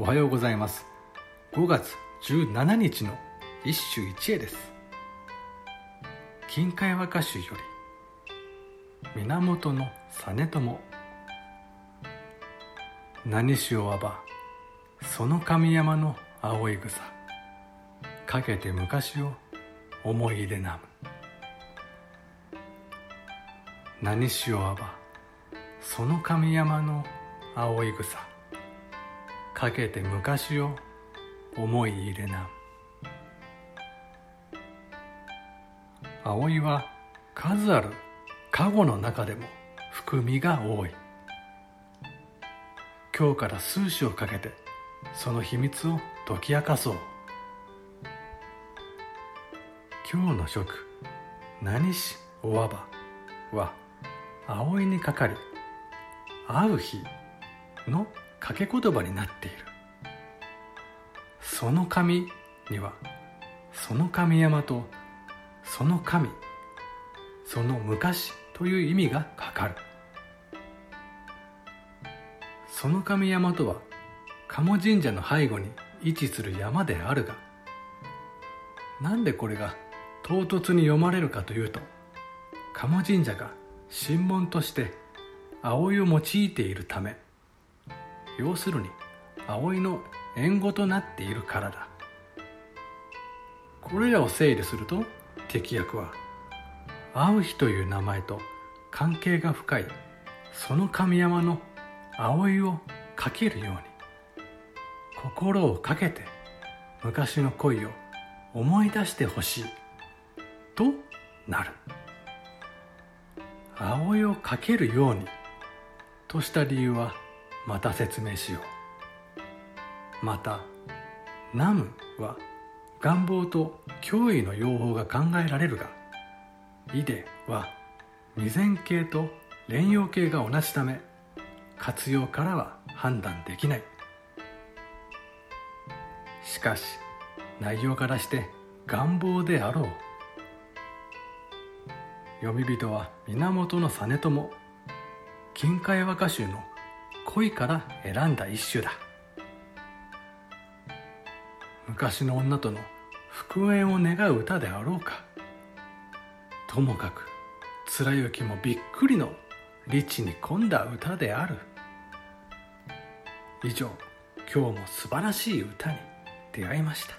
おはようございます。5月17日の一首一会です。金海和歌集より源の実朝。何しおわばその神山の青い草。かけて昔を思い入れなむ。何しおわばその神山の青い草。かけて昔を思い入れな。葵は数ある加護の中でも含みが多い。今日から数種をかけてその秘密を解き明かそう。今日の食何しおわばは葵にかかり会う日の掛け言葉になっている。その神にはその神山とその神その昔という意味がかかる。その神山とは鴨神社の背後に位置する山であるがなんでこれが唐突に読まれるかというと鴨神社が神門として葵を用いているため要するに葵の縁語となっているからだ。これらを整理すると敵役は会う日という名前と関係が深いその神山の葵をかけるように心をかけて昔の恋を思い出してほしいとなる。葵をかけるようにとした理由はまた説明しよう。また「ナム」は願望と脅威の用法が考えられるが「イデ」は未然形と連用形が同じため活用からは判断できない。しかし内容からして願望であろう。読み人は源実朝金海和歌集の恋から選んだ一首だ。昔の女との復縁を願う歌であろうか。ともかく貫之もびっくりのリッチに込んだ歌である。以上今日も素晴らしい歌に出会いました。